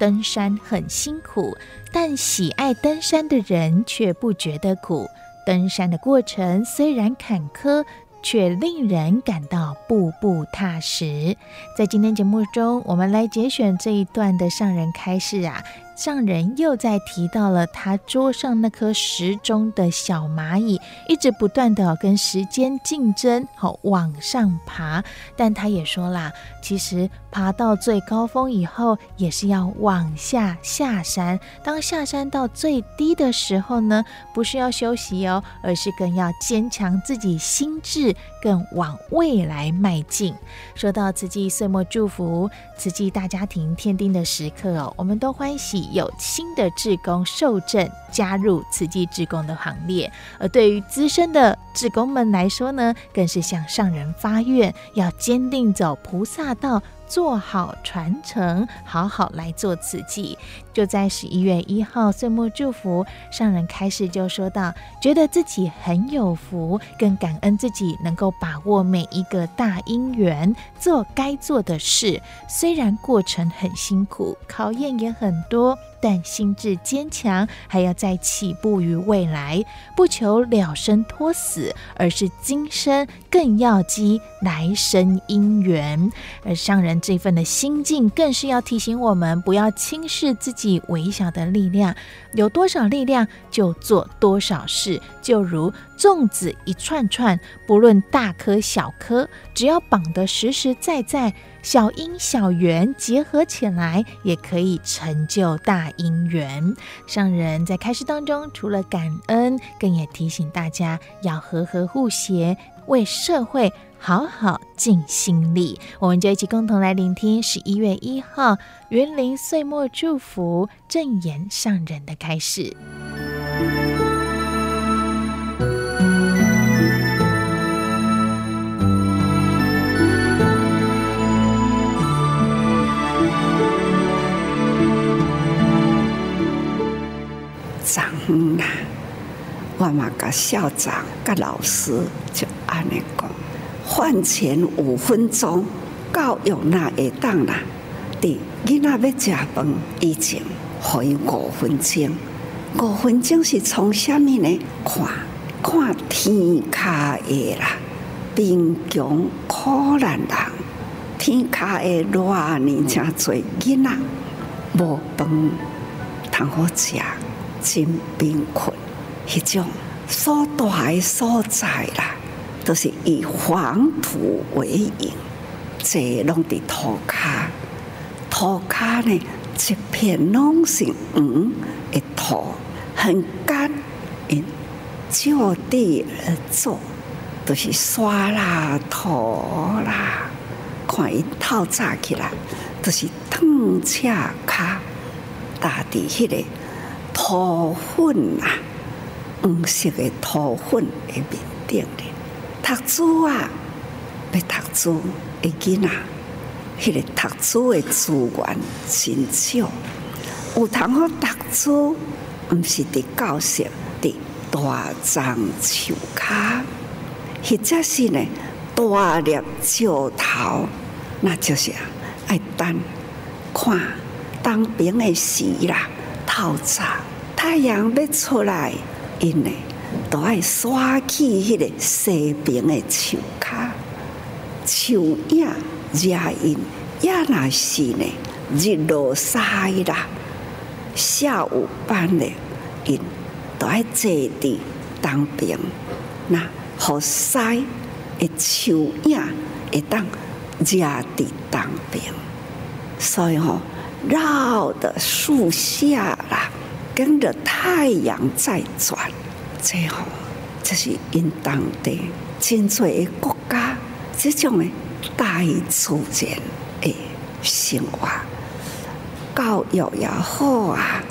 登山很辛苦，但喜爱登山的人却不觉得苦。登山的过程虽然坎坷，却令人感到步步踏实。在今天节目中，我们来节选这一段的上人开示啊。上人又在提到了他桌上那颗时钟的小蚂蚁，一直不断的跟时间竞争，好往上爬。但他也说啦，其实爬到最高峰以后，也是要往下下山。当下山到最低的时候呢，不是要休息哦，而是更要坚强自己心智，更往未来迈进。说到慈济岁末祝福，慈济大家庭添丁的时刻哦，我们都欢喜。有新的志工受证加入慈济志工的行列，而对于资深的志工们来说呢，更是向上人发愿，要坚定走菩萨道。做好传承，好好来做自己。就在十一月一号岁末祝福上人开始就说到，觉得自己很有福，更感恩自己能够把握每一个大因缘，做该做的事。虽然过程很辛苦，考验也很多。但心智坚强，还要再起步于未来，不求了生脱死，而是今生更要积来生因缘。而上人这份的心境，更是要提醒我们，不要轻视自己微小的力量，有多少力量就做多少事。就如粽子一串串，不论大颗小颗，只要绑得实实在在。小因小缘结合起来，也可以成就大因缘。上人在开示当中，除了感恩，更也提醒大家要和和互协，为社会好好尽心力。我们就一起共同来聆听十一月一号云林岁末祝福正言上人的开示。长啊，我嘛甲校长、甲老师就安尼讲，饭前五分钟，教育那会当啦。伫囡仔要食饭以前，可以五分钟。五分钟是从啥物呢？看，看天下的啦，贫穷苦难人，天下的偌呢真济囡仔无饭通好食。真贫困，迄种所在所在啦，都是以黄土为营，这拢伫土骹，土骹呢一片拢是黄的土，很干，因就地而作，都是沙啦土啦，看伊透早起来，都是烫赤骹，打伫迄个。土粉啊，黄色的土粉的面顶的，读书啊，要读书的囡仔，迄个读书的资源真少，有通好读书，毋是伫教室，伫大樟树骹，或者是呢大叶石头，那就是爱等看当兵的时啦，透早。太阳要出来，因呢都爱刷起迄个西边的树脚，树影遮因也那是呢日落西啦，下午班的因都爱坐伫当边，那好晒的树影会当热伫当边，所以吼绕的树下啦，跟着太阳在转，最后这是因当地真多的国家这种的大自然的生活，教育也好啊。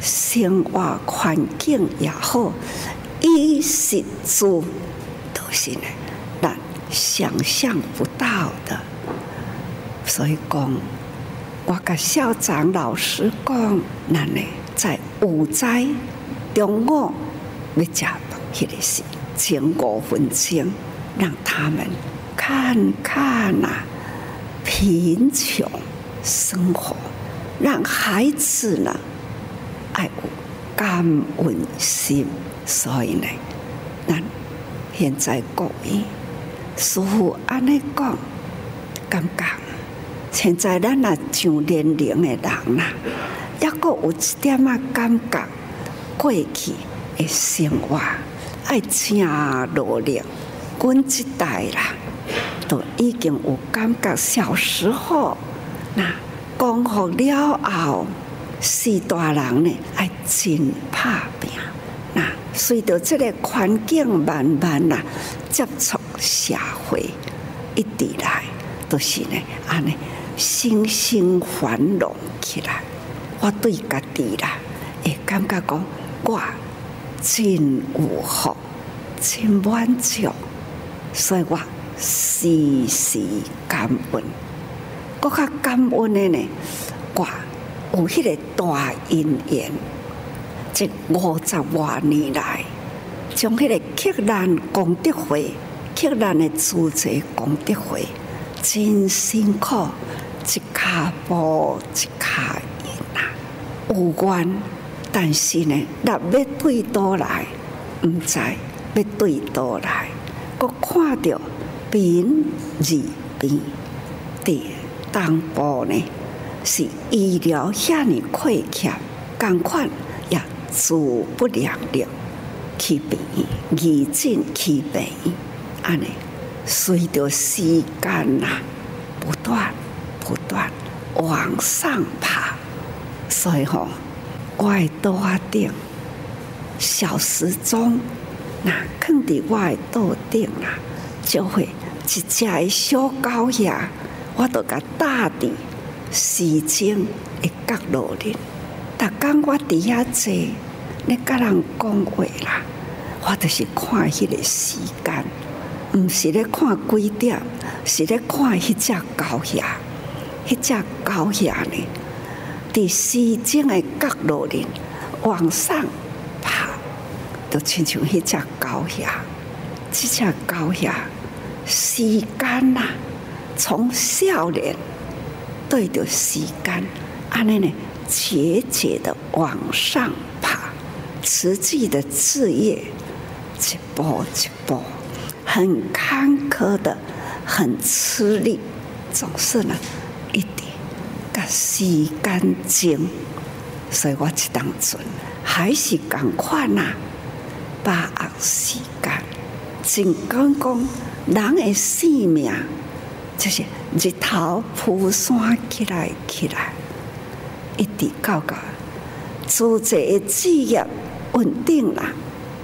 生活环境也好，衣食住都是呢，咱想象不到的。所以讲，我甲校长老师讲，咱呢在午斋中午要食饭迄个时，前五分钟，让他们看看呐、啊，贫穷生活，让孩子呢。爱有感恩心，所以呢，咱现在各位师父安尼讲，感觉现在咱若上年龄的人啦，抑阁有一点仔感觉，过去的生活爱真努力，阮即代啦，都已经有感觉，小时候那讲好了后。是大人呢，爱真打拼。那随着这个环境慢慢呐接触社会，一直来都是呢，安尼心心繁荣起来。我对家己啦，会感觉讲我真有福，真满足，所以我时时感恩。我较感恩的呢，我。有迄个大因缘，这五十多年来，从迄个克难功德会、克难的组织功德会，真辛苦，一卡步一卡印啊，有缘，但是呢，若要对倒来，毋知要对倒来，我看着边二边的东部呢。是医疗遐尼亏欠，共款也自不量力，去病院，义诊去病，安尼随着时间呐，不断不断往上爬，所以吼，我的桌顶小时钟，那放伫我的桌顶啊，就会一只小狗仔，我都甲搭伫。时钟的角落里，逐工我伫遐坐，咧甲人讲话啦。我就是看迄个时间，毋是咧看几点，是咧看迄只狗仔。迄只狗仔呢，伫时钟的角落里往上爬，就亲像迄只狗仔。这只狗下，时间呐，从少年。对着时间，安尼呢，节节的往上爬，实际的事业一步一步，很坎坷的，很吃力，总是呢时间精，所以我这当阵还是赶快呐，把握时间，尽管讲人的性命。就是日头铺山起来起来，一直到个组织的事业稳定了，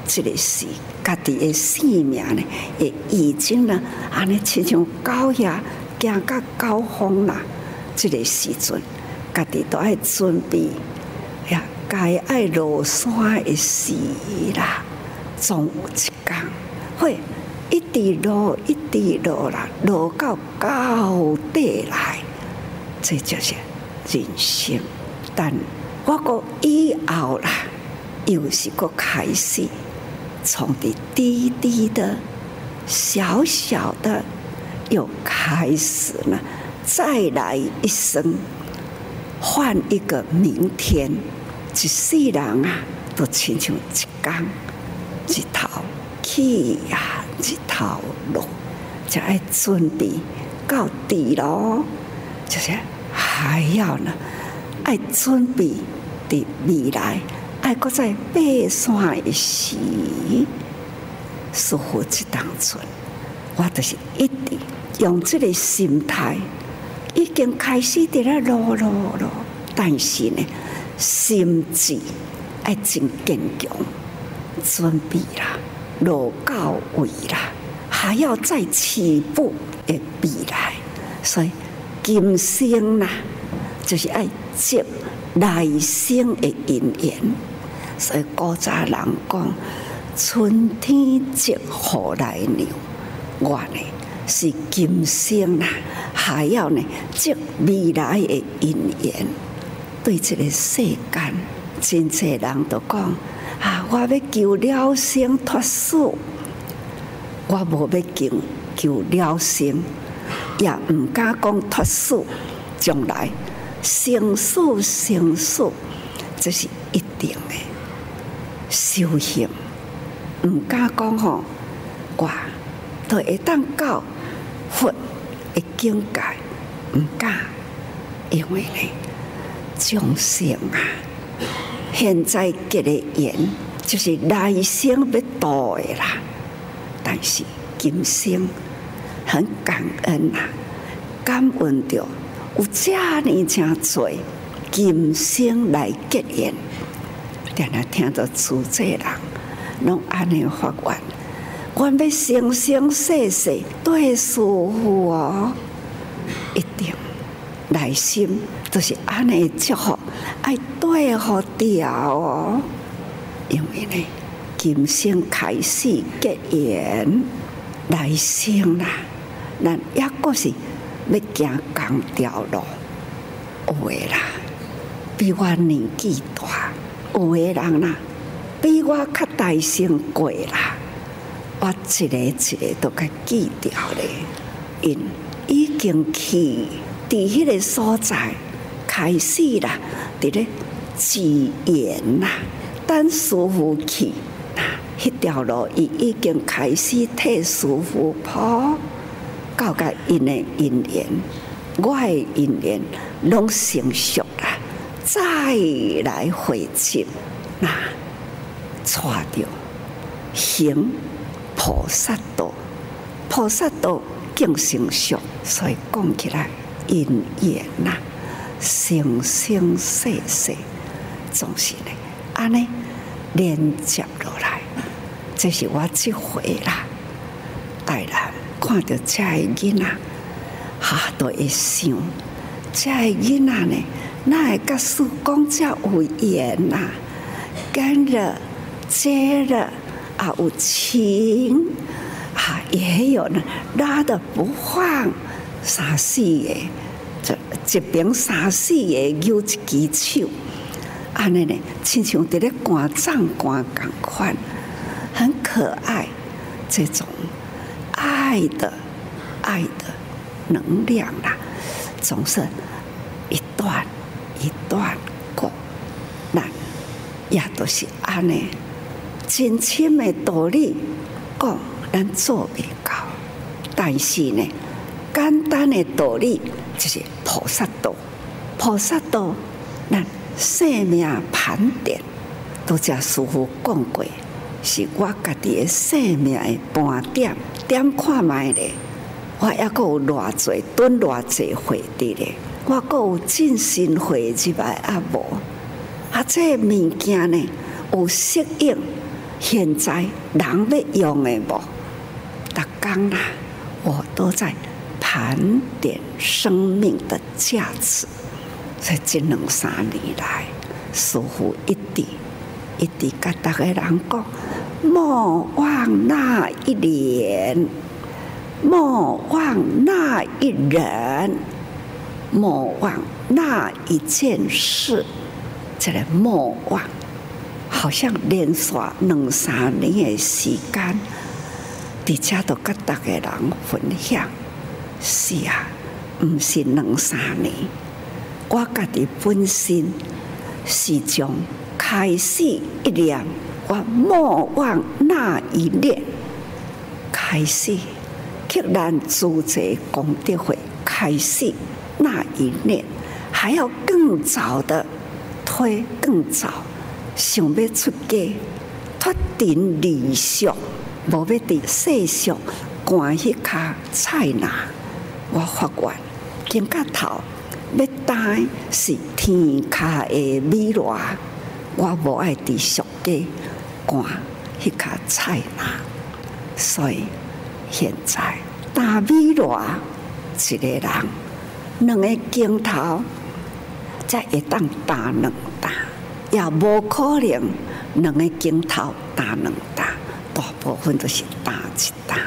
这个是家己的生命呢，也已经呢，安尼亲像狗呀，行到高峰了，这个时阵，家己都爱准备呀，该爱落山的时啦，总有一天会。一滴落，一滴落啦，落到高底来，这就是人生。但我个以后啦，又是个开始，从滴滴滴的、小小的，又开始了，再来一生，换一个明天。一世人啊，都亲像一竿一头去呀。一头路，就爱准备到底咯，就是还要呢，爱准备的未来爱搁在爬山的时，师父这当阵，我就是一直用这个心态，已经开始伫咧落落落，但是呢，心智爱真坚强，准备啦，落到位啦，还要再起步的未来，所以今生呐，就是爱接来生的因缘，所以古早人讲，春天接何来娘，我呢是今生呐，还要呢接未来的因缘。对这个世间，真侪人都讲啊，我要求了生脱死，我无要求求了生，也唔敢讲脱死，将来。生死生死，这是一定的修行。唔敢讲吼，我都会当到佛的境界，唔敢，因为呢，众生啊，现在结的缘就是来生要度的啦。但是今生很感恩啊，感恩着。有遮尼真多今生来结缘，定定听到出这人拢安尼发愿，我要生生世世对师父哦，一定内心都是安尼祝福，爱对好掉哦，因为呢，今生开始结缘，来生啦，咱抑阁是。要行同条路，有诶啦，比我年纪大，有诶人啦，比我较大声过啦，我一个一个都给记掉了。因已经去伫迄个所在开始啦，伫咧自言啦，等师傅去，迄条路伊已经开始替师傅铺。到甲因的因缘，我的因缘拢成熟啦，再来回去，那带着行菩萨道，菩萨道更成熟，所以讲起来因缘呐，生生世世总是呢，安尼连接落来，这是我这回啦，带来。看到这囡仔，哈都会想，这囡仔呢，那会跟师公这有缘呐，跟着接着啊有情啊，也有呢拉的不放，三四个，这一边三四个有一支手，安尼呢，亲像在咧观藏观共款，很可爱，这种。爱的爱的能量啦，总是一段一段过，那也都是安尼。真深的道理讲，咱做未到，但是呢，简单的道理就是菩萨道。菩萨道，咱生命盘点，都叫师父讲过，是我家己的生命的盘点。点看觅咧，我还阁有偌济蹲偌济回的咧，我阁有进行会入来啊无，啊这物件呢有适应现在人要用的无？逐工啦，我都在盘点生命的价值。在这两三年来，似乎一直一直甲逐个人讲。莫忘那一年，莫忘那一人，莫忘那一件事。这个莫忘，好像连续两三年的时间，大家都跟大家人分享。是啊，不是两三年，我家己本身是从开始一念。我莫忘那一念，开始，克兰组织功德会开始那一念，还要更早的推更早，想要出家，脱定离俗，无要伫世俗关迄卡菜拿。我发愿，今个头要带是天下的美罗，我无爱伫俗家关迄卡菜拿。所以现在大美罗一个人，两个镜头才会当打两。也无可能，两个镜头打两打，大部分都是打一打。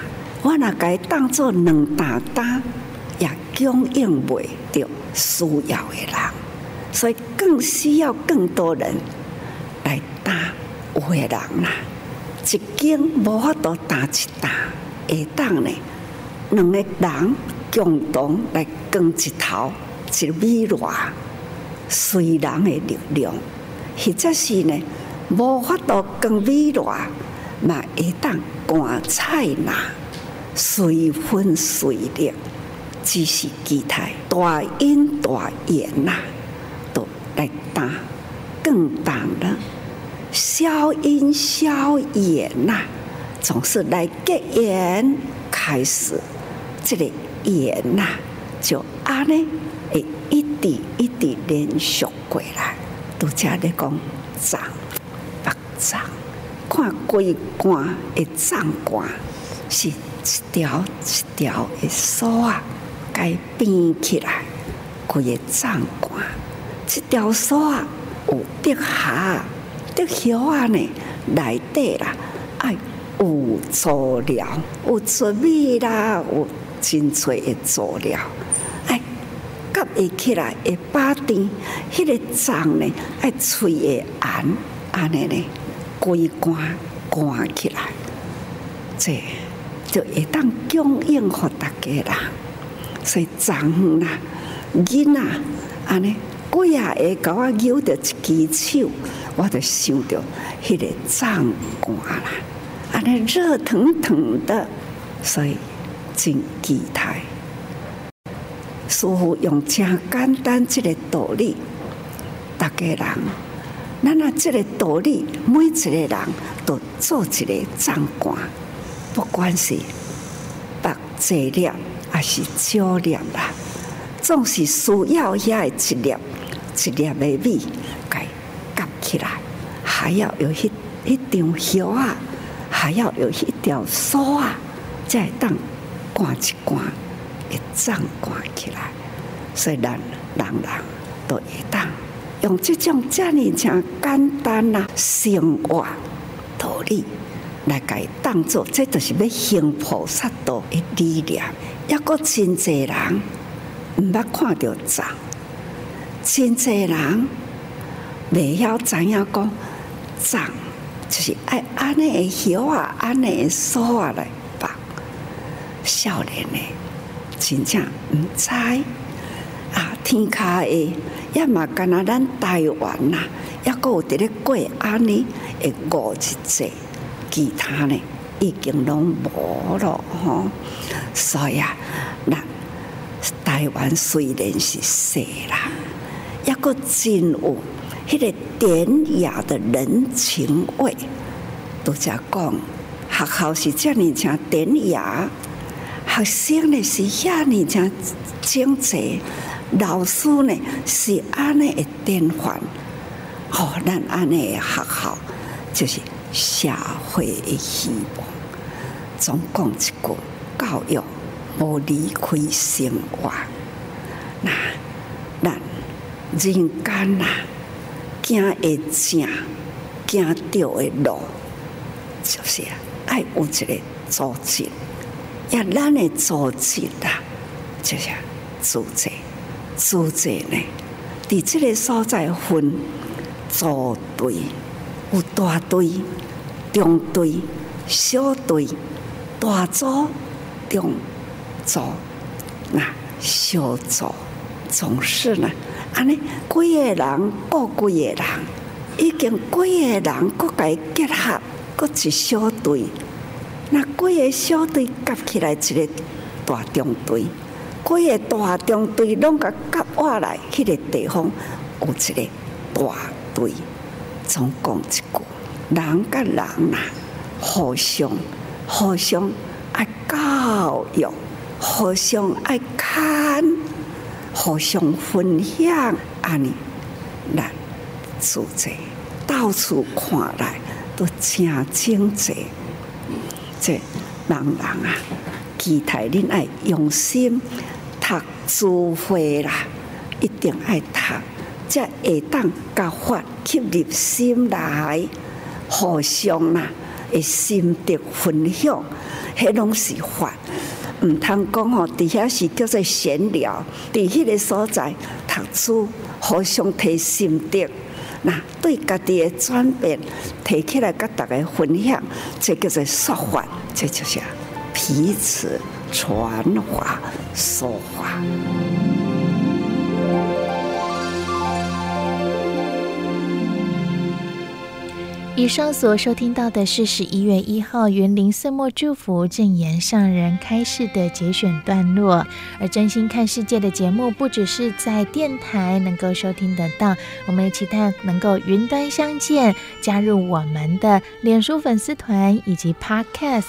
我若该当做两打打，也供应不着需要的人，所以更需要更多人来打有的人啦。一经无法度打一打，会当呢，两个人共同来扛一头，一米偌随人的力量。或者是呢，无法度更微弱，嘛会当观菜拿，随分随力，只是期待大因大缘呐，都来打更大了消因消缘呐，总是来结缘开始，这个缘呐，就安呢，会一点一点连续过来。拄则咧讲藏，目藏，看规关的藏关，是一条一条的锁啊，该编起来，规个藏关，这条锁啊，有滴下，滴晓啊呢，内底啦，爱有佐料，有糯米啦，有真脆的佐料。会起来会巴甜，迄个脏呢爱脆的安，安尼呢，规关关起来，这就会当供应给大家啦。所以脏啦，囡仔安尼，几啊个甲我扭着一支手，我就想着迄个脏关啦，安尼热腾腾的，所以真期待。师傅用真简单这个道理，大家人，咱啊这个道理，每一个人都做一个藏观，不管是白侪粒还是少粒啦，总是需要遐一粒一粒的米，该夹起来，还要有一一张叶啊，还要有一条锁啊，再当挂一挂。一藏关起来，所以咱人人都会当用这种这样讲简单呐生活道理来给当做，这就是要行菩萨道的理念。抑个真济人毋捌看到藏，真济人未晓知影讲藏，就是爱安尼的晓啊，安尼的锁啊来绑少年诶。真正毋知啊！天下诶也嘛，干那咱台湾呐，抑阁有伫咧过安尼诶五日节，其他呢已经拢无咯吼。所以啊，咱台湾虽然是小啦，抑阁真有迄个典雅的人情味。拄则讲学校是遮尔诚典雅。学生呢是遐尔正精济，老师呢是安尼的典范。哦，咱安尼的学校就是社会的希望。总共一句，教育无离开生活。那咱人间呐，行会正，行对的路，就是爱有一个组织。也咱的组织啦，就是组织。组织呢，伫这个所在分组队，有大队、中队、小队、大组、中组，那小组总是呢，安尼几个人过几个人，已经几个人各个结合，各一小队。那几个小队夹起来一个大中队，几个大中队拢甲夹过来，迄个地方有一个大队，总讲一句：人甲人呐，互相互相爱教育，互相爱看，互相分享，安尼来做这到处看来都真精致。这人人啊，期待恁爱用心读书会啦，一定爱读。才会当甲法吸入心来，互相呐，会心得分享，迄拢是法。毋通讲吼，伫遐是叫做闲聊，伫迄个所在读书，互相提心得，那对家己的转变提起来，甲大家分享，这叫做说法，这就是彼此传话说话。以上所收听到的是十一月一号云林岁末祝福正言上人开示的节选段落。而真心看世界的节目，不只是在电台能够收听得到，我们也期待能够云端相见，加入我们的脸书粉丝团以及 Podcast，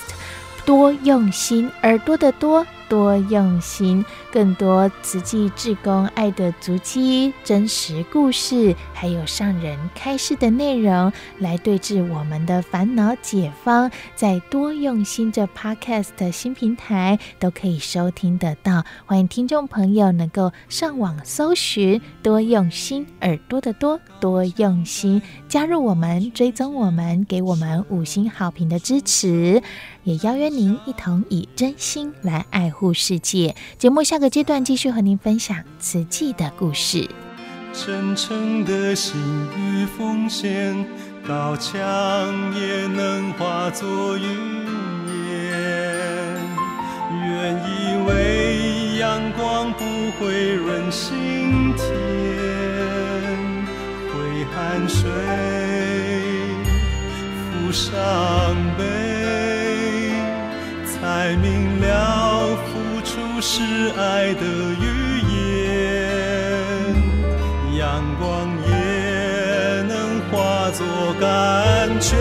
多用心，耳朵的多。多用心，更多慈济志工爱的足迹、真实故事，还有上人开示的内容，来对治我们的烦恼解方，在多用心这 Podcast 新平台都可以收听得到。欢迎听众朋友能够上网搜寻“多用心”，耳朵的多，多用心，加入我们，追踪我们，给我们五星好评的支持。也邀约您一同以真心来爱护世界。节目下个阶段继续和您分享慈济的故事。真诚的心与奉献，高墙也能化作云烟。愿意为阳光不会润心田，挥汗水，抚伤悲。才明了，付出是爱的语言，阳光也能化作甘泉，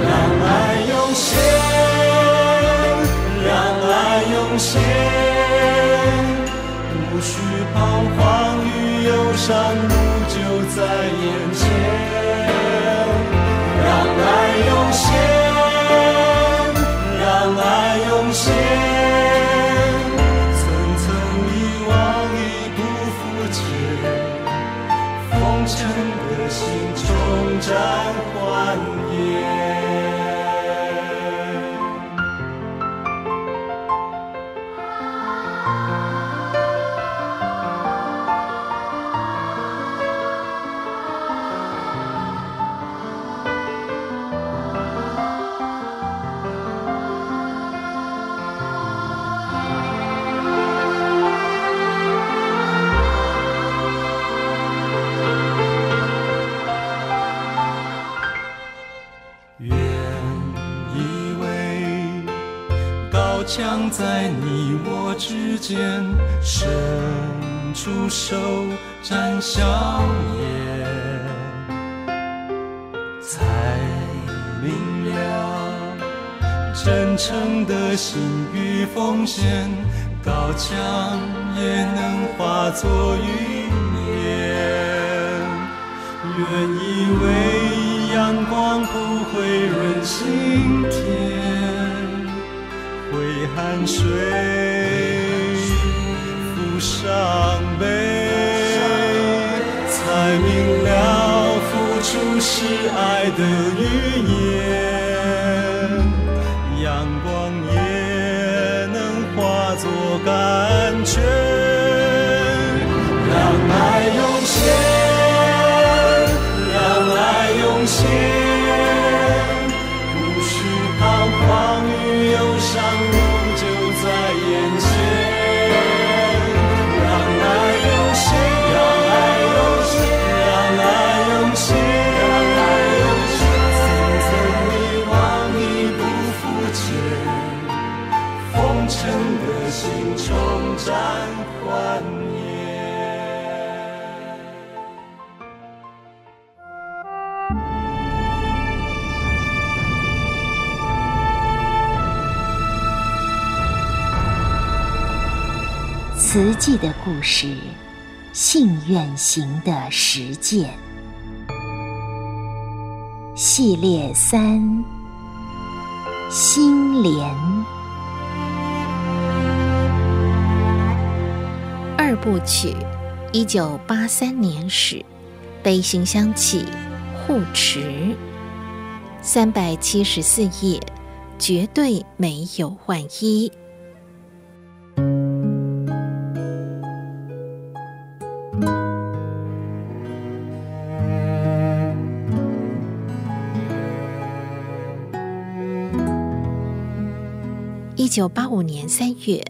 让爱涌现，让爱涌现，无需彷徨与忧伤，路就在眼前，重间，伸出手展笑颜，才明了真诚的心与奉献，高墙也能化作云烟。愿意为阳光不会润心田。挥汗水，伤悲，才明了付出是爱的语言，阳光也能化作甘泉，慈济的故事，信愿行的实践系列三：心莲二部曲。一九八三年始，悲心相起，护持三百七十四页，绝对没有换衣。一九八五年三月，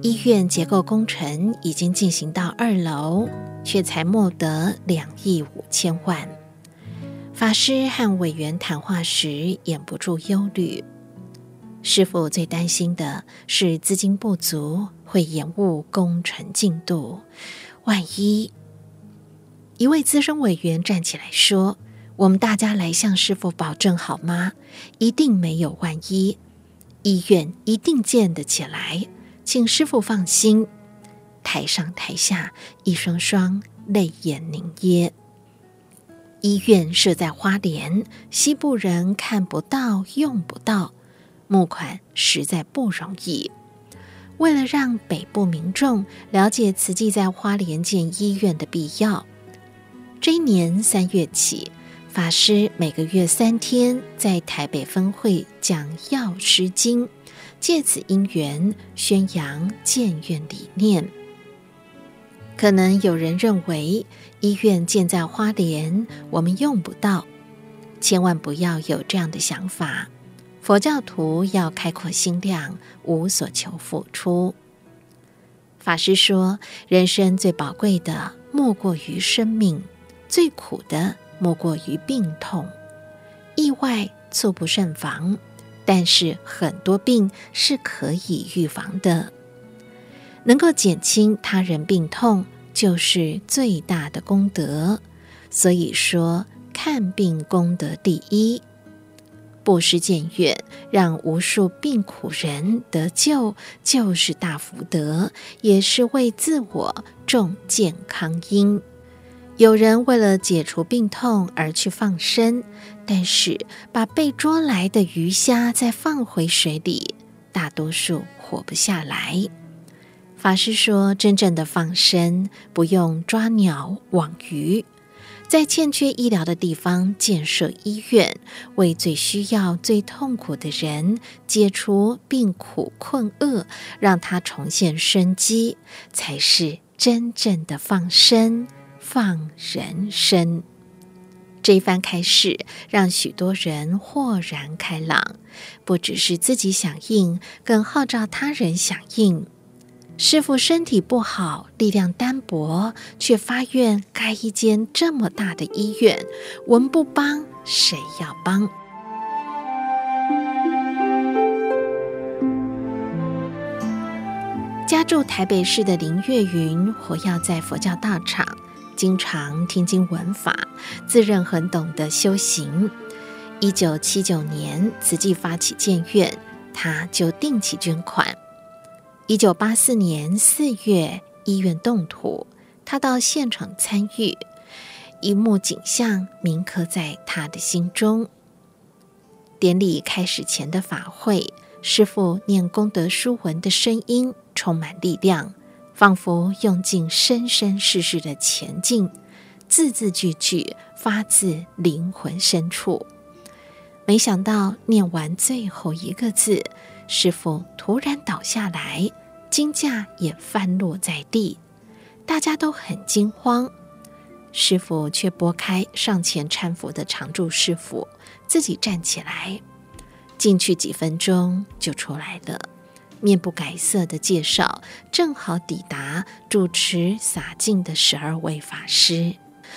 医院结构工程已经进行到二楼，却才募得两亿五千万。法师和委员谈话时，掩不住忧虑。师傅最担心的是资金不足，会延误工程进度。万一……一位资深委员站起来说：“我们大家来向师傅保证好吗？一定没有万一。”医院一定建得起来，请师傅放心。台上台下一双双泪眼凝噎。医院设在花莲，西部人看不到、用不到，募款实在不容易。为了让北部民众了解慈济在花莲建医院的必要，这一年三月起。法师每个月三天在台北分会讲药师经，借此因缘宣扬建院理念。可能有人认为医院建在花莲，我们用不到，千万不要有这样的想法。佛教徒要开阔心量，无所求付出。法师说，人生最宝贵的莫过于生命，最苦的。莫过于病痛，意外猝不胜防，但是很多病是可以预防的。能够减轻他人病痛，就是最大的功德。所以说，看病功德第一，布施建院，让无数病苦人得救，就是大福德，也是为自我种健康因。有人为了解除病痛而去放生，但是把被捉来的鱼虾再放回水里，大多数活不下来。法师说，真正的放生不用抓鸟、网鱼，在欠缺医疗的地方建设医院，为最需要、最痛苦的人解除病苦困厄，让他重现生机，才是真正的放生。放人生，这一番开示让许多人豁然开朗，不只是自己响应，更号召他人响应。师傅身体不好，力量单薄，却发愿开一间这么大的医院，我们不帮谁要帮？家住台北市的林月云，活跃在佛教道场。经常听经闻法，自认很懂得修行。一九七九年，慈济发起建院，他就定期捐款。一九八四年四月，医院动土，他到现场参与，一幕景象铭刻在他的心中。典礼开始前的法会，师父念功德书文的声音充满力量。仿佛用尽生生世世的前进，字字句句发自灵魂深处。没想到念完最后一个字，师傅突然倒下来，金架也翻落在地，大家都很惊慌。师傅却拨开上前搀扶的常住师傅，自己站起来，进去几分钟就出来了。面不改色的介绍，正好抵达主持洒净的十二位法师。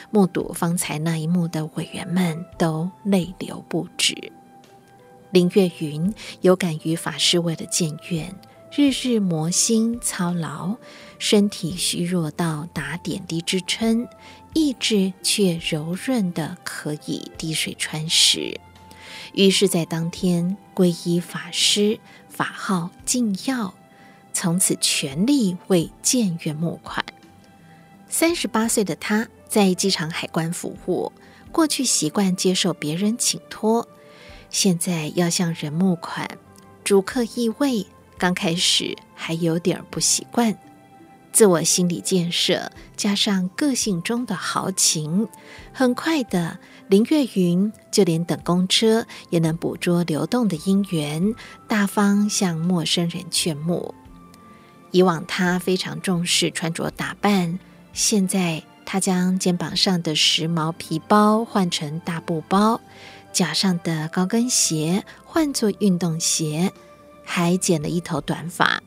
目睹方才那一幕的委员们都泪流不止。林月云有感于法师为了建院，日日磨心操劳，身体虚弱到打点滴支撑，意志却柔润的可以滴水穿石。于是，在当天皈依法师，法号净耀，从此全力为建院募款。三十八岁的他，在机场海关服务，过去习惯接受别人请托，现在要向人募款，主客易位，刚开始还有点不习惯。自我心理建设加上个性中的豪情，很快的，林月云就连等公车也能捕捉流动的因缘，大方向陌生人劝募。以往他非常重视穿着打扮，现在他将肩膀上的时髦皮包换成大布包，脚上的高跟鞋换作运动鞋，还剪了一头短发。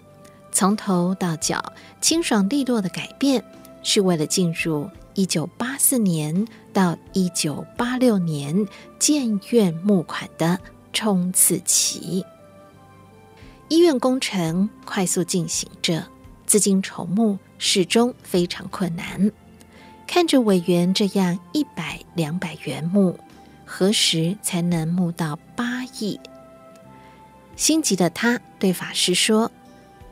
从头到脚清爽利落的改变，是为了进入一九八四年到一九八六年建院募款的冲刺期。医院工程快速进行着，资金筹募始终非常困难。看着委员这样一百两百元募，何时才能募到八亿？心急的他对法师说。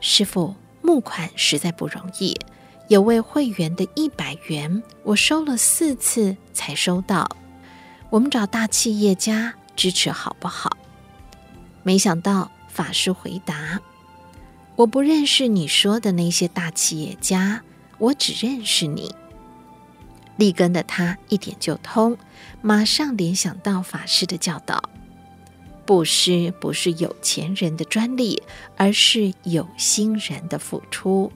师傅，募款实在不容易。有位会员的一百元，我收了四次才收到。我们找大企业家支持好不好？没想到法师回答：“我不认识你说的那些大企业家，我只认识你。”立根的他一点就通，马上联想到法师的教导。布施不是有钱人的专利，而是有心人的付出。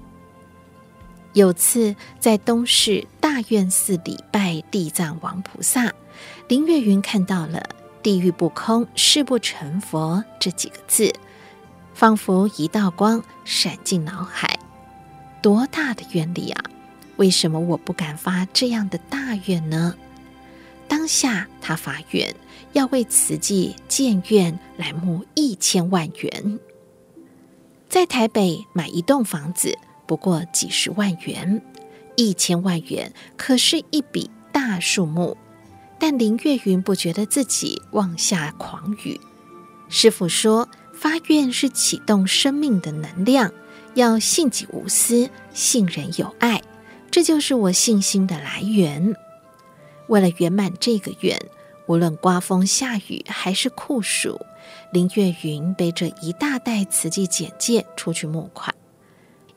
有次在东市大愿寺礼拜地藏王菩萨，林月云看到了“地狱不空，誓不成佛”这几个字，仿佛一道光闪进脑海。多大的愿力啊！为什么我不敢发这样的大愿呢？当下他发愿。要为慈济建院来募一千万元，在台北买一栋房子不过几十万元，一千万元可是一笔大数目。但林月云不觉得自己妄下狂语。师傅说，发愿是启动生命的能量，要信己无私，信人有爱，这就是我信心的来源。为了圆满这个愿。无论刮风下雨还是酷暑，林月云背着一大袋瓷器简介出去募款。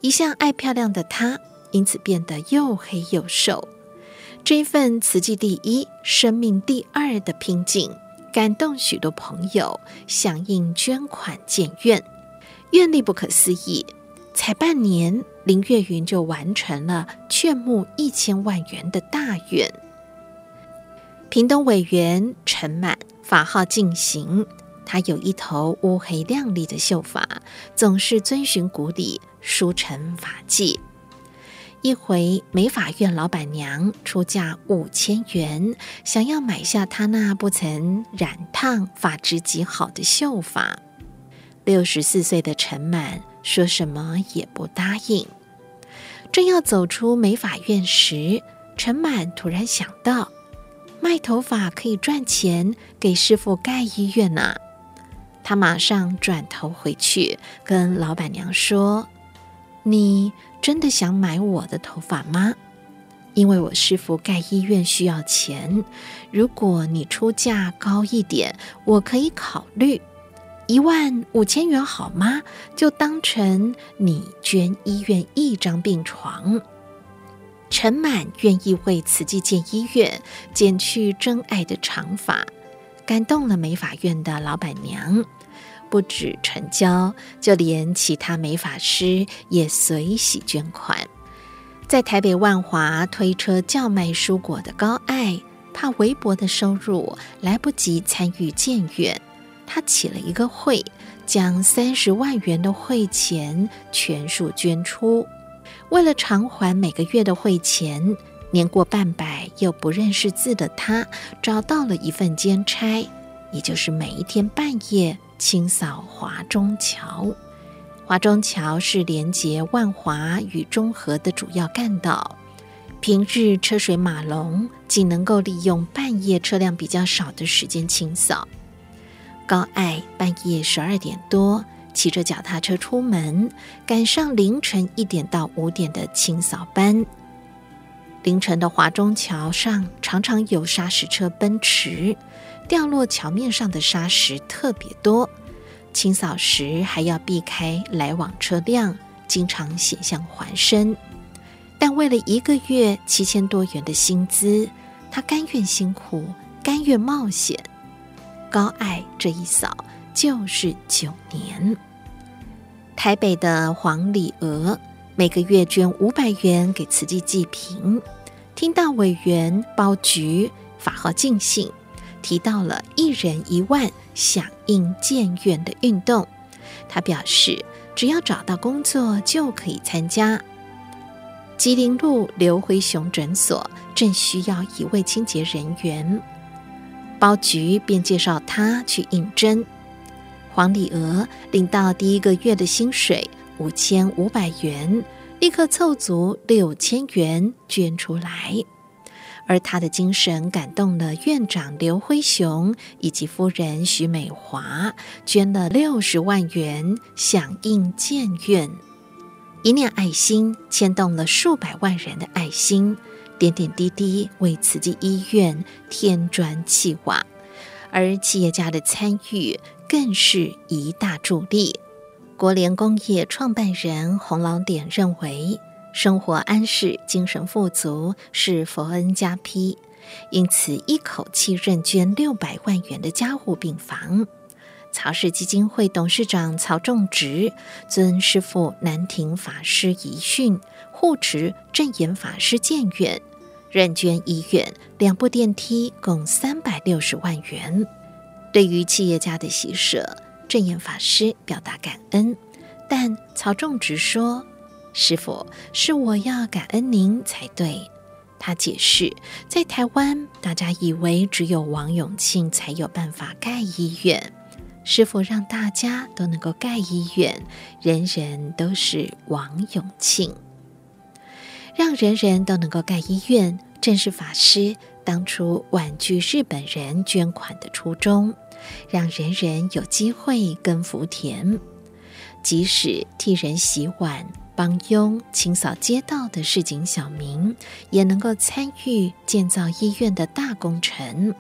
一向爱漂亮的她，因此变得又黑又瘦。这一份瓷器第一、生命第二的拼劲，感动许多朋友响应捐款建院。愿力不可思议，才半年，林月云就完成了劝募一千万元的大愿。屏东委员陈满法号净行，他有一头乌黑亮丽的秀发，总是遵循古礼梳成发髻。一回美发院老板娘出价五千元，想要买下他那不曾染烫、发质极好的秀发。六十四岁的陈满说什么也不答应。正要走出美发院时，陈满突然想到。卖头发可以赚钱，给师傅盖医院呢。他马上转头回去跟老板娘说：“你真的想买我的头发吗？因为我师傅盖医院需要钱，如果你出价高一点，我可以考虑一万五千元，好吗？就当成你捐医院一张病床。”陈满愿意为慈济建医院剪去真爱的长发，感动了美发院的老板娘。不止成交，就连其他美发师也随喜捐款。在台北万华推车叫卖蔬果的高爱，怕微薄的收入来不及参与建院，他起了一个会，将三十万元的会钱全数捐出。为了偿还每个月的会钱，年过半百又不认识字的他，找到了一份兼差，也就是每一天半夜清扫华中桥。华中桥是连接万华与中和的主要干道，平日车水马龙，仅能够利用半夜车辆比较少的时间清扫。高爱半夜十二点多骑着脚踏车出门，赶上凌晨一点到五点的清扫班。凌晨的华中桥上常常有砂石车奔驰，掉落桥面上的砂石特别多。清扫时还要避开来往车辆，经常险象环生。但为了一个月七千多元的薪资，他甘愿辛苦，甘愿冒险。高爱这一扫就是九年。台北的黄礼娥每个月捐五百元给慈济济贫，听到委员包菊法号净信提到了一人一万响应建院的运动，他表示只要找到工作就可以参加。吉林路刘辉雄诊所正需要一位清洁人员，包菊便介绍他去应征。黄礼娥领到第一个月的薪水五千五百元，立刻凑足六千元捐出来。而他的精神感动了院长刘辉雄以及夫人徐美华，捐了六十万元响应建院。一念爱心牵动了数百万人的爱心，点点滴滴为慈济医院添砖砌瓦，而企业家的参与更是一大助力。国联工业创办人洪老典认为，生活安适、精神富足是佛恩加被，因此一口气认捐六百万元的加护病房。曹氏基金会董事长曹仲植遵师父南亭法师遗训，护持证严法师建院，认捐医院两部电梯，共三百六十万元。对于企业家的喜舍，证严法师表达感恩，但曹仲直说：“师傅，是我要感恩您才对。”他解释，在台湾，大家以为只有王永庆才有办法盖医院。师傅让大家都能够盖医院，人人都是王永庆。让人人都能够盖医院，正是法师当初婉拒日本人捐款的初衷，让人人有机会耕福田。即使替人洗碗、帮佣、清扫街道的市井小民，也能够参与建造医院的大工程。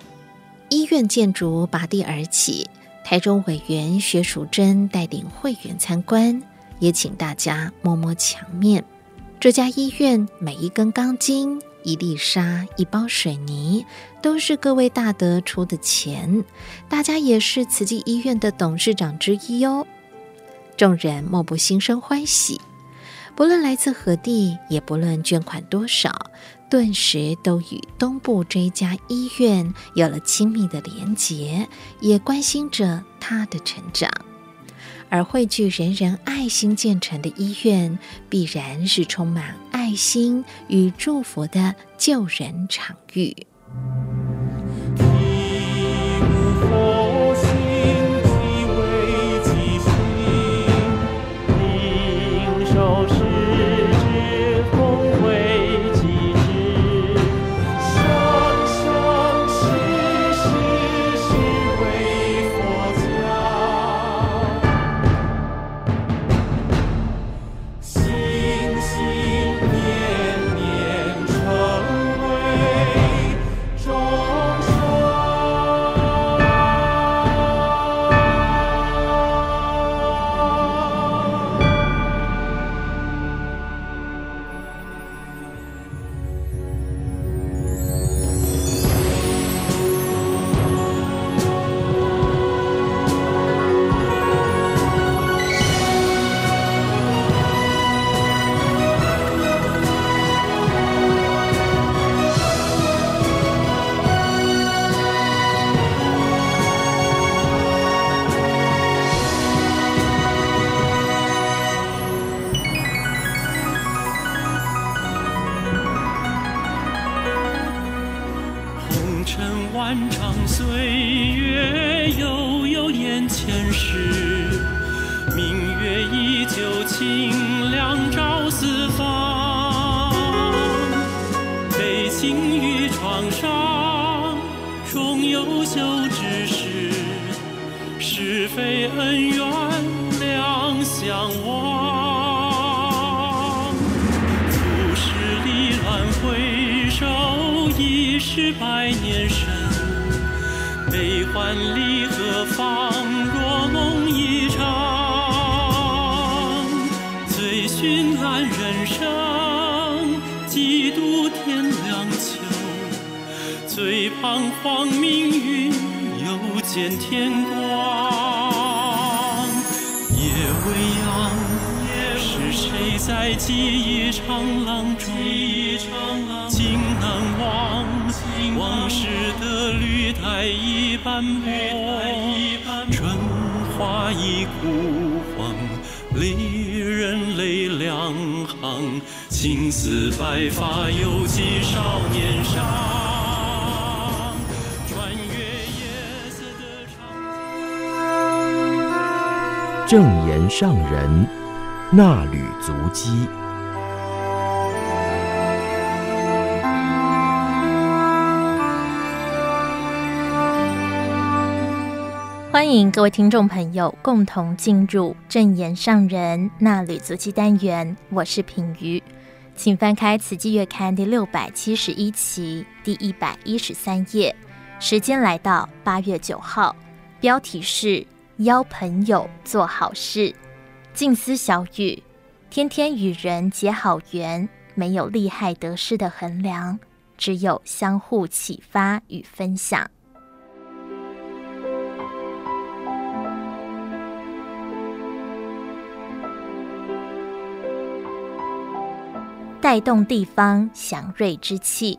医院建筑拔地而起。台中委员薛淑珍带领会员参观，也请大家摸摸墙面。这家医院每一根钢筋、一粒沙、一包水泥，都是各位大德出的钱。大家也是慈济医院的董事长之一哦。众人莫不心生欢喜，不论来自何地，也不论捐款多少。顿时都与东部这一家医院有了亲密的连结，也关心着他的成长。而汇聚人人爱心建成的医院，必然是充满爱心与祝福的救人场域。前世，明月依旧清凉照四方，悲情与创伤，终有休之时，是非恩怨两相忘。祖师离乱回首，已是百年身，悲欢离合彷徨命运又见天光。夜未央，是谁在记忆长廊中，竟难忘往事的绿苔已斑驳，春花已枯黄，离人泪两行，青丝白发犹记少年伤，正言上人那履足迹。欢迎各位听众朋友共同进入正言上人那履足迹单元，我是品瑜，请翻开《慈济月刊》第六百七十一期第一百一十三页，时间来到八月九号，标题是“邀朋友做好事”，静思小语：天天与人结好缘，没有利害得失的衡量，只有相互启发与分享。带动地方祥瑞之气。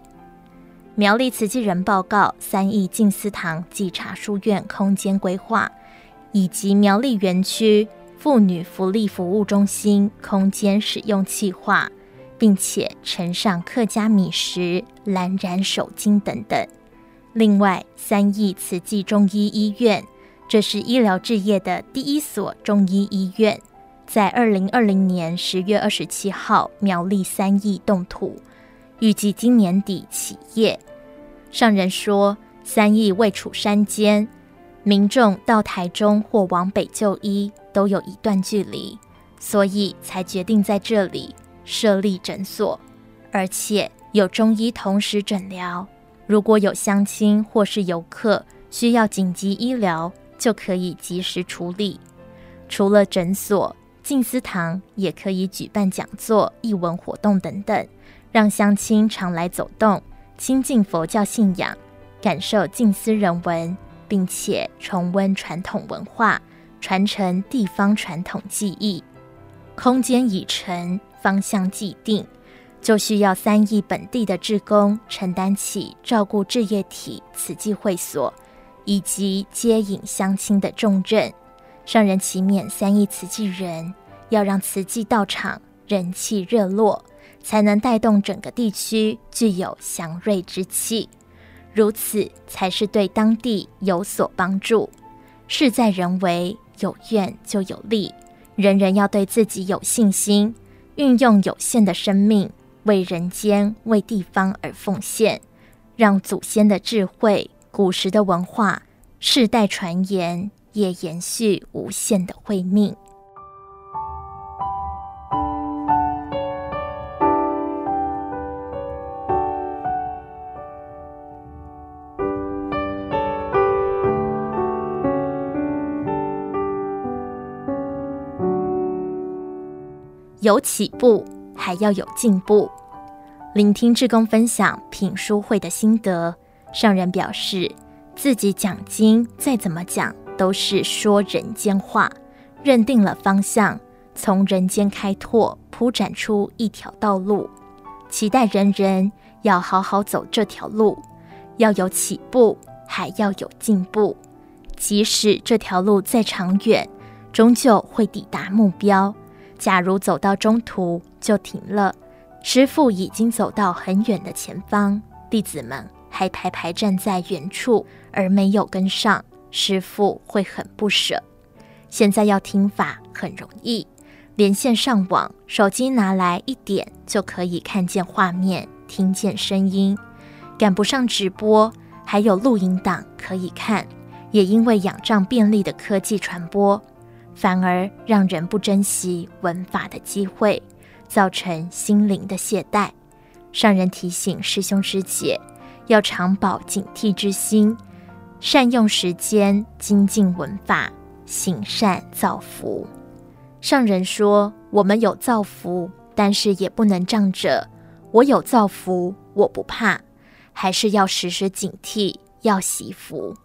苗栗慈济人报告三义静思堂济察书院空间规划，以及苗栗园区妇女福利服务中心空间使用计划，并且呈上客家米食、蓝染手巾等等。另外，三义慈济中医医院，这是医疗置业的第一所中医医院。在二零二零年十月二十七号，苗栗三义动土，预计今年底起业。上人说，三义位处山间，民众到台中或往北就医都有一段距离，所以才决定在这里设立诊所，而且有中医同时诊疗。如果有乡亲或是游客需要紧急医疗，就可以及时处理。除了诊所，静思堂也可以举办讲座、艺文活动等等，让乡亲常来走动，亲近佛教信仰，感受静思人文，并且重温传统文化，传承地方传统技艺。空间已成，方向既定，就需要三义本地的志工承担起照顾志业体慈济会所以及接引乡亲的重任。上人祈勉三义慈济人，要让慈济道场人气热络，才能带动整个地区具有祥瑞之气，如此才是对当地有所帮助。事在人为，有愿就有利，人人要对自己有信心，运用有限的生命为人间、为地方而奉献，让祖先的智慧、古时的文化世代传言。也延续无限的慧命。有起步，还要有进步。聆听志工分享品书会的心得，上人表示，自己讲经再怎么讲。都是说人间话，认定了方向，从人间开拓，铺展出一条道路，期待人人要好好走这条路，要有起步，还要有进步。即使这条路再长远，终究会抵达目标。假如走到中途就停了，师父已经走到很远的前方，弟子们还排排站在原处，而没有跟上。师父会很不舍。现在要听法很容易，连线上网，手机拿来一点就可以看见画面，听见声音。赶不上直播，还有录影档可以看，也因为仰仗便利的科技传播，反而让人不珍惜闻法的机会，造成心灵的懈怠。上人提醒师兄师姐，要常保警惕之心，善用时间精进闻法，行善造福。上人说：“我们有造福，但是也不能仗着我有造福，我不怕，还是要时时警惕，要惜福。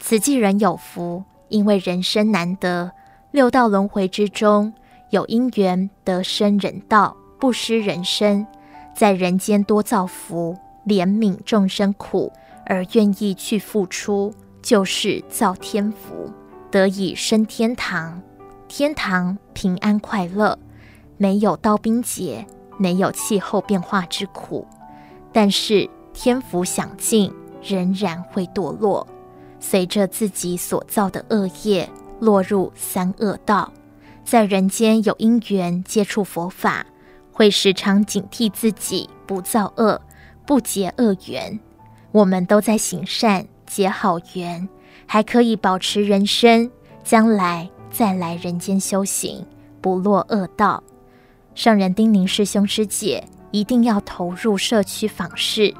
慈济人有福，因为人生难得，六道轮回之中有因缘得生人道，不失人身，在人间多造福，怜悯众生苦而愿意去付出，就是造天福，得以升天堂。”天堂平安快乐，没有刀兵劫，没有气候变化之苦。但是天福享尽，仍然会堕落，随着自己所造的恶业，落入三恶道。在人间有因缘接触佛法，会时常警惕自己不造恶，不结恶缘。我们都在行善结好缘，还可以保持人身，将来。再来人间修行，不落恶道。上人叮咛师兄师姐，一定要投入社区访视。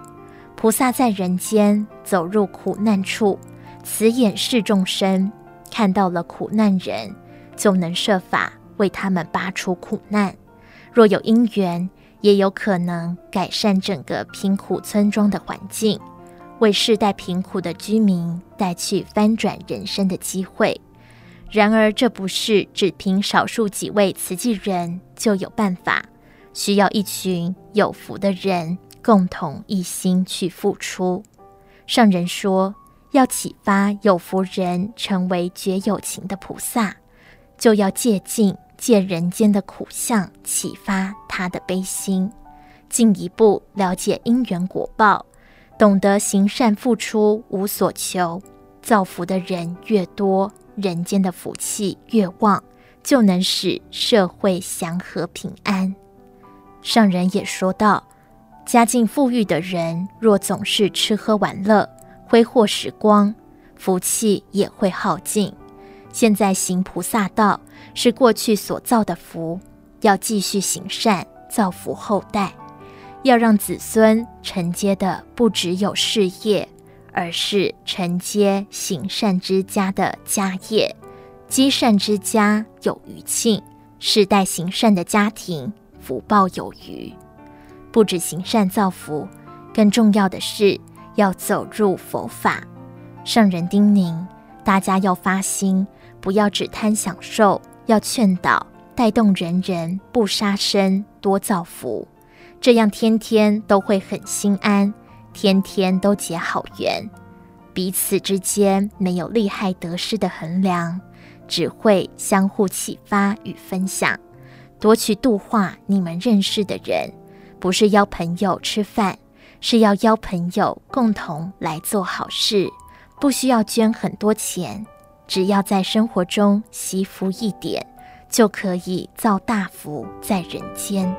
菩萨在人间走入苦难处，慈眼视众生，看到了苦难人，就能设法为他们拔除苦难。若有因缘，也有可能改善整个贫苦村庄的环境，为世代贫苦的居民带去翻转人生的机会。然而，这不是只凭少数几位慈济人就有办法，需要一群有福的人共同一心去付出。上人说，要启发有福人成为觉有情的菩萨，就要借境借人间的苦相启发他的悲心，进一步了解因缘果报，懂得行善付出无所求，造福的人越多。人间的福气越旺，就能使社会祥和平安。上人也说道：家境富裕的人，若总是吃喝玩乐、挥霍时光，福气也会耗尽。现在行菩萨道，是过去所造的福，要继续行善，造福后代，要让子孙承接的不只有事业。而是承接行善之家的家业，积善之家有余庆，世代行善的家庭福报有余。不止行善造福，更重要的是要走入佛法。圣人叮咛大家要发心，不要只贪享受，要劝导带动人人不杀生，多造福，这样天天都会很心安。天天都结好缘，彼此之间没有利害得失的衡量，只会相互启发与分享，多去度化你们认识的人。不是邀朋友吃饭，是要邀朋友共同来做好事。不需要捐很多钱，只要在生活中惜福一点，就可以造大福在人间。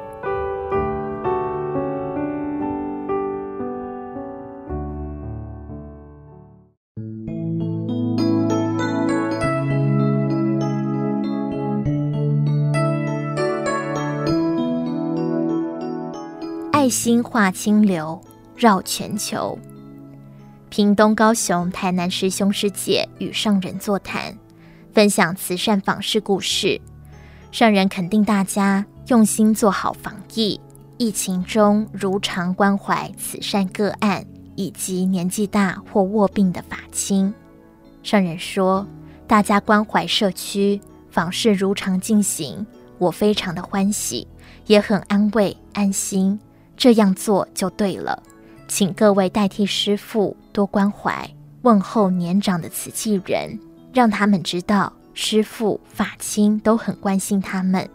爱心化清流，绕全球。屏东、高雄、台南师兄师姐与上人座谈，分享慈善访视故事。上人肯定大家用心做好防疫，疫情中如常关怀慈善个案以及年纪大或卧病的法亲。上人说，大家关怀社区，访视如常进行，我非常的欢喜，也很安慰安心。这样做就对了，请各位代替师父多关怀问候年长的慈济人，让他们知道师父法亲都很关心他们。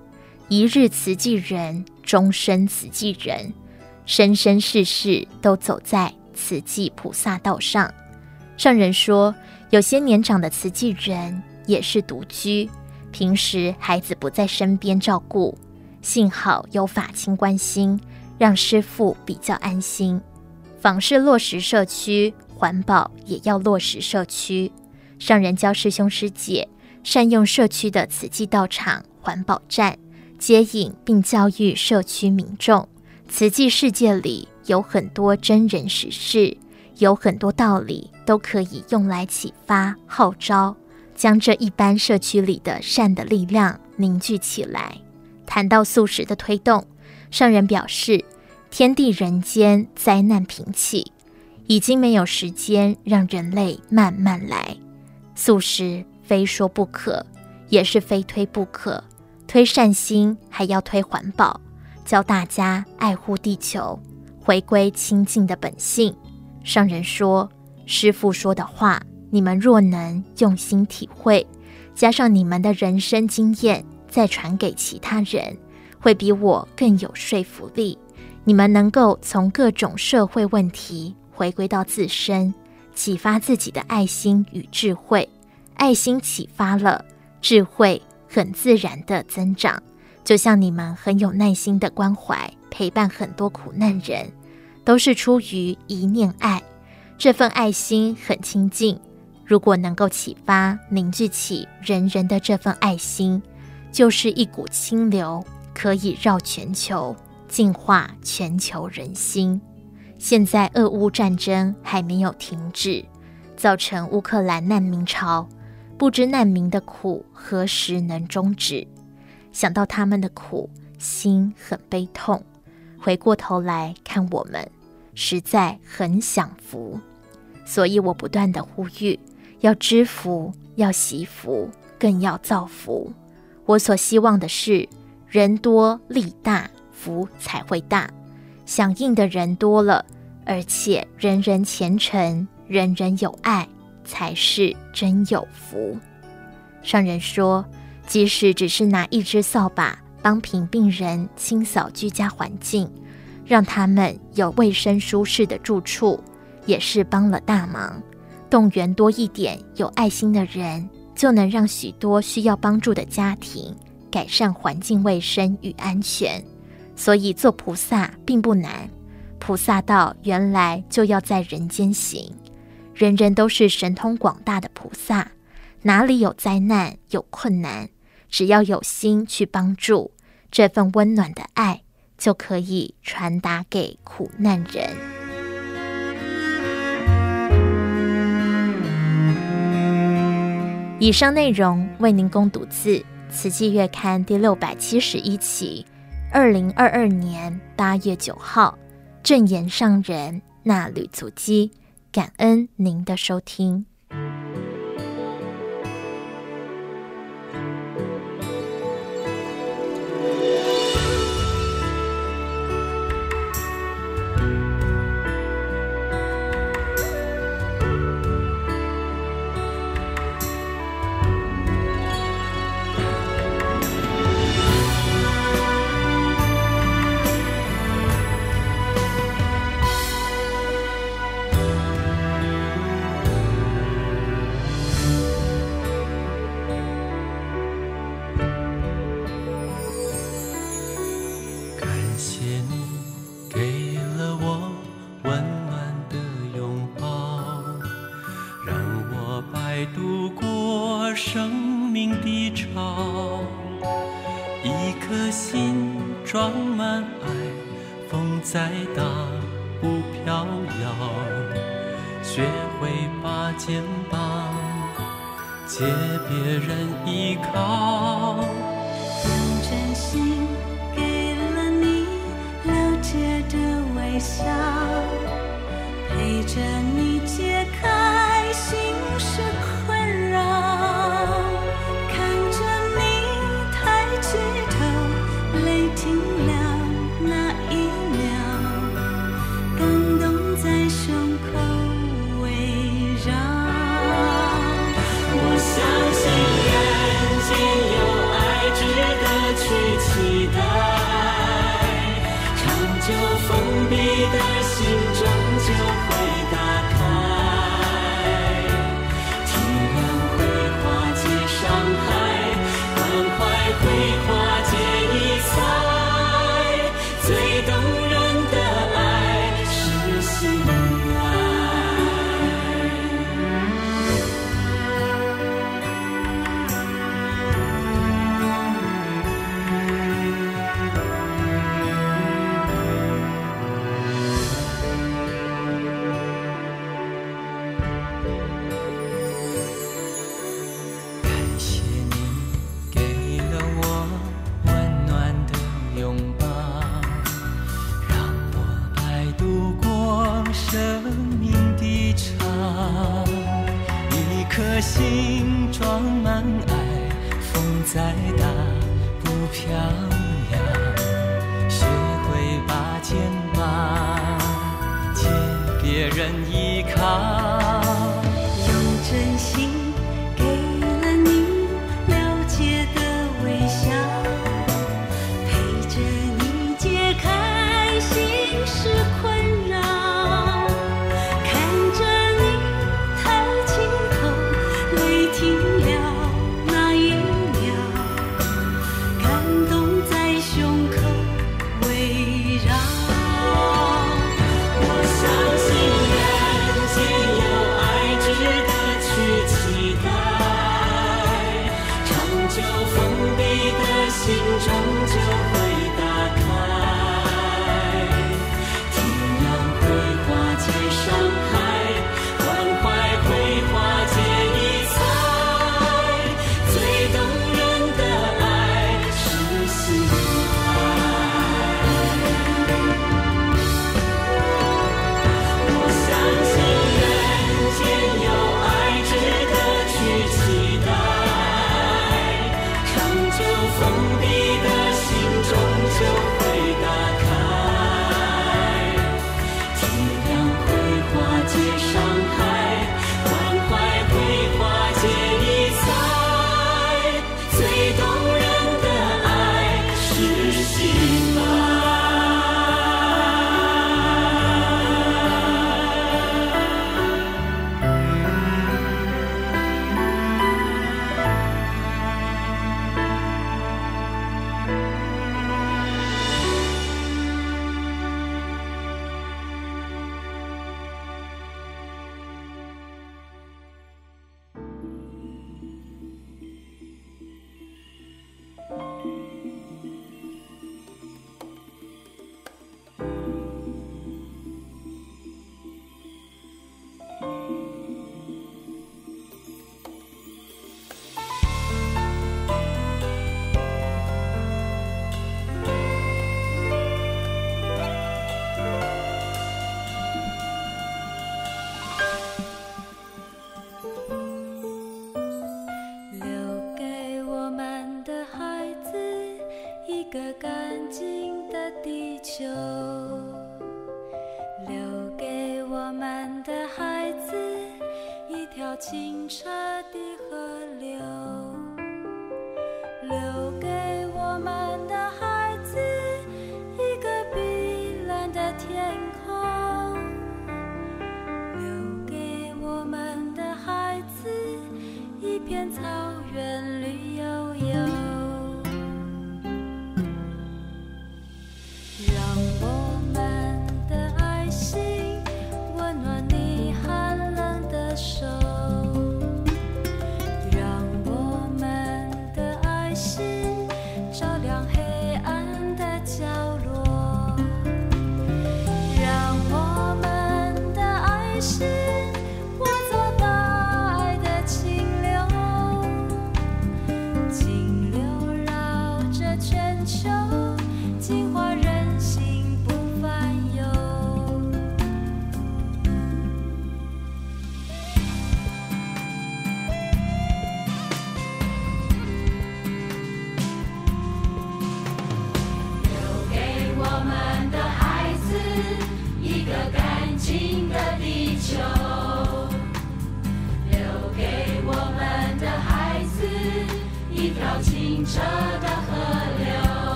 一日慈济人，终身慈济人，生生世世都走在慈济菩萨道上。上人说，有些年长的慈济人也是独居，平时孩子不在身边照顾，幸好有法亲关心。让师父比较安心，访是落实社区环保，也要落实社区。上人教师兄师姐善用社区的慈济道场环保站，接引并教育社区民众。慈济世界里有很多真人实事，有很多道理都可以用来启发号召，将这一般社区里的善的力量凝聚起来。谈到素食的推动，上人表示。天地人间灾难频起，已经没有时间让人类慢慢来。素食非说不可，也是非推不可。推善心，还要推环保，教大家爱护地球，回归清净的本性。上人说：“师父说的话，你们若能用心体会，加上你们的人生经验，再传给其他人，会比我更有说服力。”你们能够从各种社会问题回归到自身，启发自己的爱心与智慧。爱心启发了，智慧很自然的增长。就像你们很有耐心的关怀陪伴很多苦难人，都是出于一念爱。这份爱心很亲近，如果能够启发凝聚起人人的这份爱心，就是一股清流，可以绕全球。净化全球人心。现在俄乌战争还没有停止，造成乌克兰难民潮，不知难民的苦何时能终止？想到他们的苦，心很悲痛。回过头来看我们，实在很享福。所以我不断地呼吁：要知福，要惜福，更要造福。我所希望的是人多力大。福才会大，响应的人多了，而且人人虔诚，人人有爱，才是真有福。上人说，即使只是拿一支扫把帮贫病人清扫居家环境，让他们有卫生舒适的住处，也是帮了大忙。动员多一点有爱心的人，就能让许多需要帮助的家庭改善环境卫生与安全。所以做菩萨并不难，菩萨道原来就要在人间行，人人都是神通广大的菩萨，哪里有灾难有困难，只要有心去帮助，这份温暖的爱就可以传达给苦难人。以上内容为您供读自《慈济月刊》第六百七十一期。二零二二年八月九号，正言上人那吕祖基，感恩您的收听。